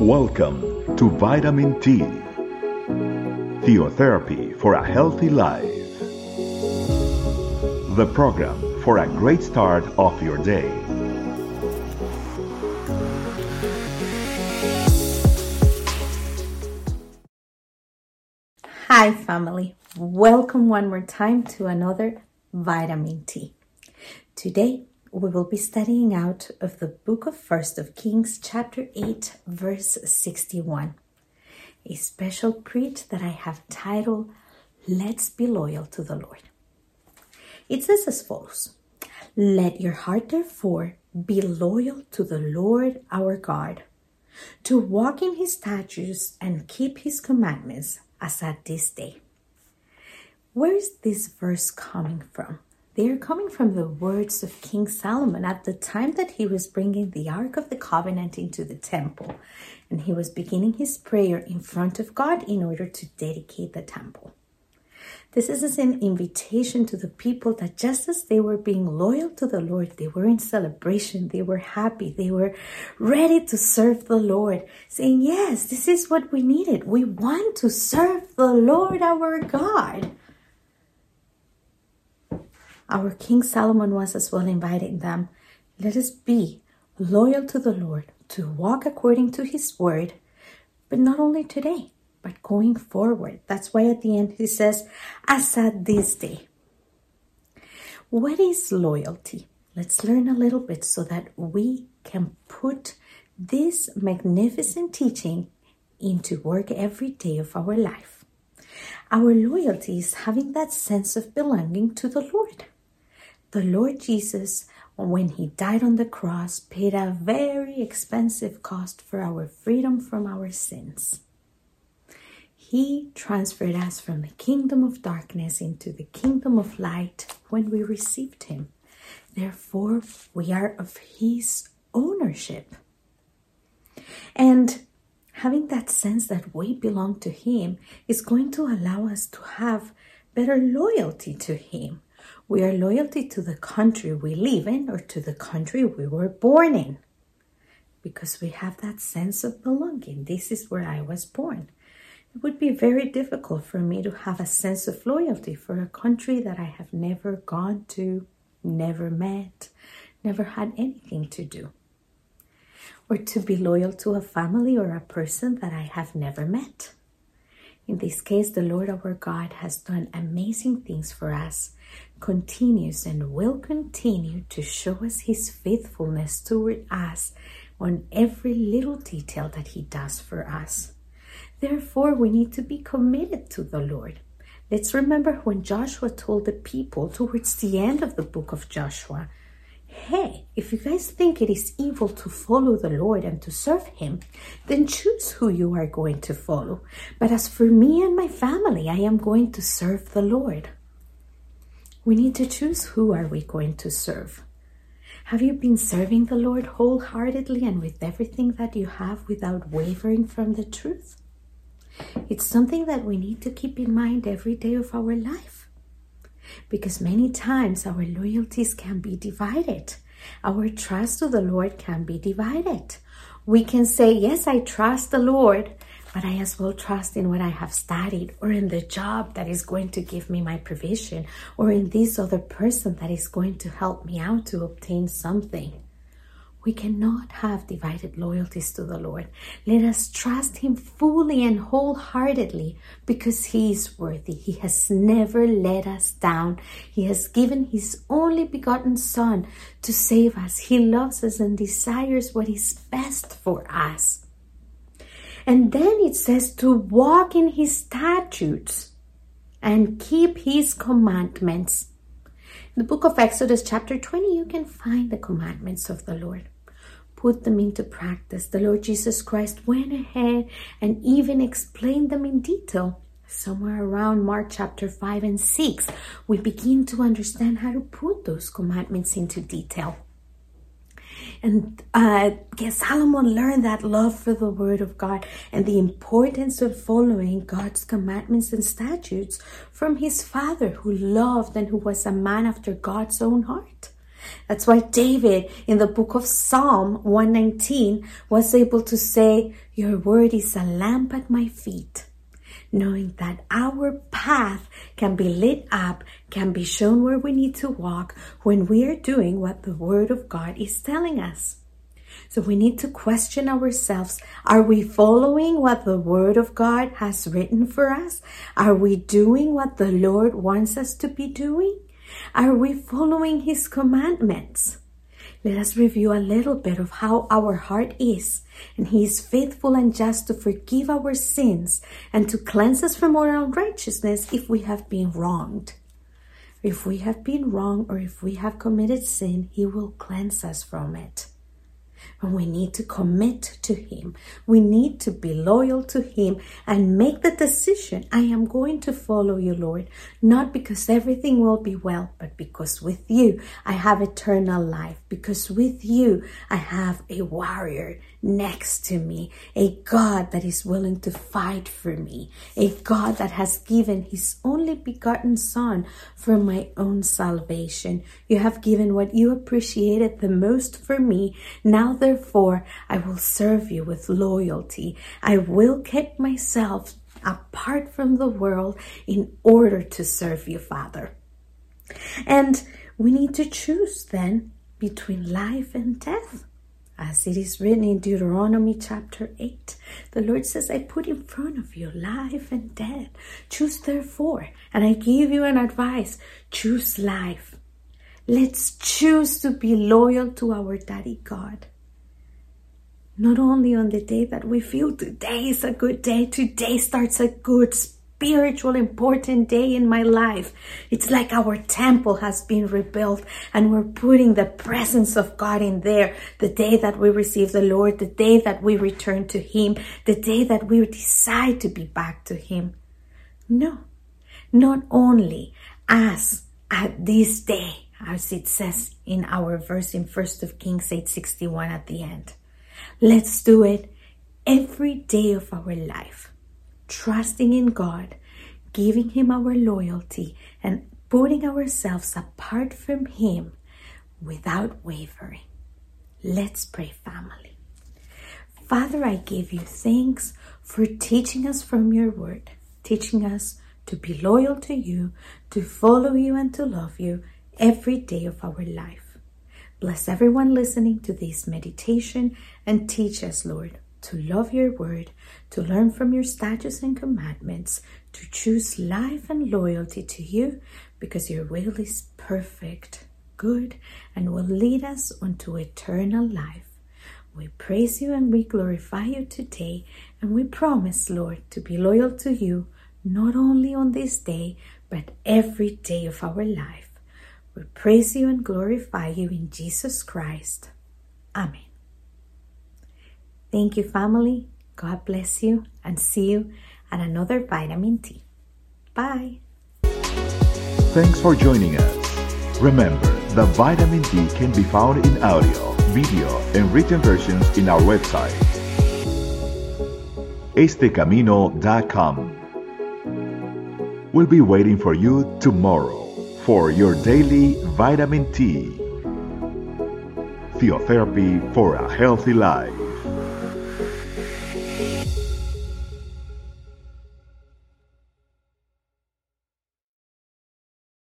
Welcome to Vitamin T, Theotherapy for a Healthy Life. The program for a great start of your day. Hi, family. Welcome one more time to another Vitamin T. Today, we will be studying out of the book of First of Kings, chapter 8, verse 61. A special preach that I have titled, Let's Be Loyal to the Lord. It says as follows Let your heart, therefore, be loyal to the Lord our God, to walk in his statutes and keep his commandments, as at this day. Where is this verse coming from? They are coming from the words of King Solomon at the time that he was bringing the Ark of the Covenant into the temple. And he was beginning his prayer in front of God in order to dedicate the temple. This is an invitation to the people that just as they were being loyal to the Lord, they were in celebration, they were happy, they were ready to serve the Lord, saying, Yes, this is what we needed. We want to serve the Lord our God. Our King Solomon was as well inviting them. Let us be loyal to the Lord, to walk according to his word, but not only today, but going forward. That's why at the end he says, as at this day. What is loyalty? Let's learn a little bit so that we can put this magnificent teaching into work every day of our life. Our loyalty is having that sense of belonging to the Lord. The Lord Jesus, when he died on the cross, paid a very expensive cost for our freedom from our sins. He transferred us from the kingdom of darkness into the kingdom of light when we received him. Therefore, we are of his ownership. And having that sense that we belong to him is going to allow us to have better loyalty to him we are loyalty to the country we live in or to the country we were born in. Because we have that sense of belonging. This is where I was born. It would be very difficult for me to have a sense of loyalty for a country that I have never gone to, never met, never had anything to do. Or to be loyal to a family or a person that I have never met. In this case, the Lord our God has done amazing things for us continues and will continue to show us his faithfulness toward us on every little detail that he does for us. Therefore, we need to be committed to the Lord. Let's remember when Joshua told the people towards the end of the book of Joshua, Hey, if you guys think it is evil to follow the Lord and to serve Him, then choose who you are going to follow. But as for me and my family, I am going to serve the Lord. We need to choose who are we going to serve. Have you been serving the Lord wholeheartedly and with everything that you have without wavering from the truth? It's something that we need to keep in mind every day of our life. Because many times our loyalties can be divided. Our trust to the Lord can be divided. We can say, Yes, I trust the Lord, but I as well trust in what I have studied or in the job that is going to give me my provision or in this other person that is going to help me out to obtain something. We cannot have divided loyalties to the Lord. Let us trust Him fully and wholeheartedly because He is worthy. He has never let us down. He has given His only begotten Son to save us. He loves us and desires what is best for us. And then it says to walk in his statutes and keep his commandments. The book of Exodus, chapter 20, you can find the commandments of the Lord. Put them into practice. The Lord Jesus Christ went ahead and even explained them in detail. Somewhere around Mark chapter 5 and 6, we begin to understand how to put those commandments into detail. And uh, Solomon learned that love for the Word of God and the importance of following God's commandments and statutes from his father, who loved and who was a man after God's own heart. That's why David in the book of Psalm 119 was able to say, Your word is a lamp at my feet. Knowing that our path can be lit up, can be shown where we need to walk when we are doing what the word of God is telling us. So we need to question ourselves. Are we following what the Word of God has written for us? Are we doing what the Lord wants us to be doing? Are we following His commandments? Let us review a little bit of how our heart is. And He is faithful and just to forgive our sins and to cleanse us from our unrighteousness if we have been wronged. If we have been wrong or if we have committed sin, He will cleanse us from it. And we need to commit to Him. We need to be loyal to Him and make the decision I am going to follow you, Lord, not because everything will be well, but because with you I have eternal life, because with you I have a warrior next to me, a God that is willing to fight for me, a God that has given his only begotten Son for my own salvation. You have given what you appreciated the most for me. Now, therefore, I will serve you with loyalty. I will keep myself apart from the world in order to serve you, Father. And we need to choose then between life and death. As it is written in Deuteronomy chapter 8, the Lord says, I put in front of you life and death. Choose therefore, and I give you an advice choose life. Let's choose to be loyal to our Daddy God. Not only on the day that we feel today is a good day, today starts a good spiritual important day in my life. It's like our temple has been rebuilt and we're putting the presence of God in there. The day that we receive the Lord, the day that we return to Him, the day that we decide to be back to Him. No, not only as at this day, as it says in our verse in First of Kings 8:61 at the end. Let's do it every day of our life trusting in God, giving Him our loyalty, and putting ourselves apart from Him without wavering. Let's pray, family. Father, I give you thanks for teaching us from your word, teaching us to be loyal to you, to follow you, and to love you every day of our life. Bless everyone listening to this meditation and teach us, Lord, to love your word, to learn from your statutes and commandments, to choose life and loyalty to you, because your will is perfect, good, and will lead us unto eternal life. We praise you and we glorify you today, and we promise, Lord, to be loyal to you, not only on this day, but every day of our life. We praise you and glorify you in Jesus Christ. Amen. Thank you, family. God bless you and see you at another Vitamin T. Bye. Thanks for joining us. Remember, the Vitamin T can be found in audio, video, and written versions in our website, estecamino.com. We'll be waiting for you tomorrow for your daily Vitamin T. Theotherapy for a healthy life.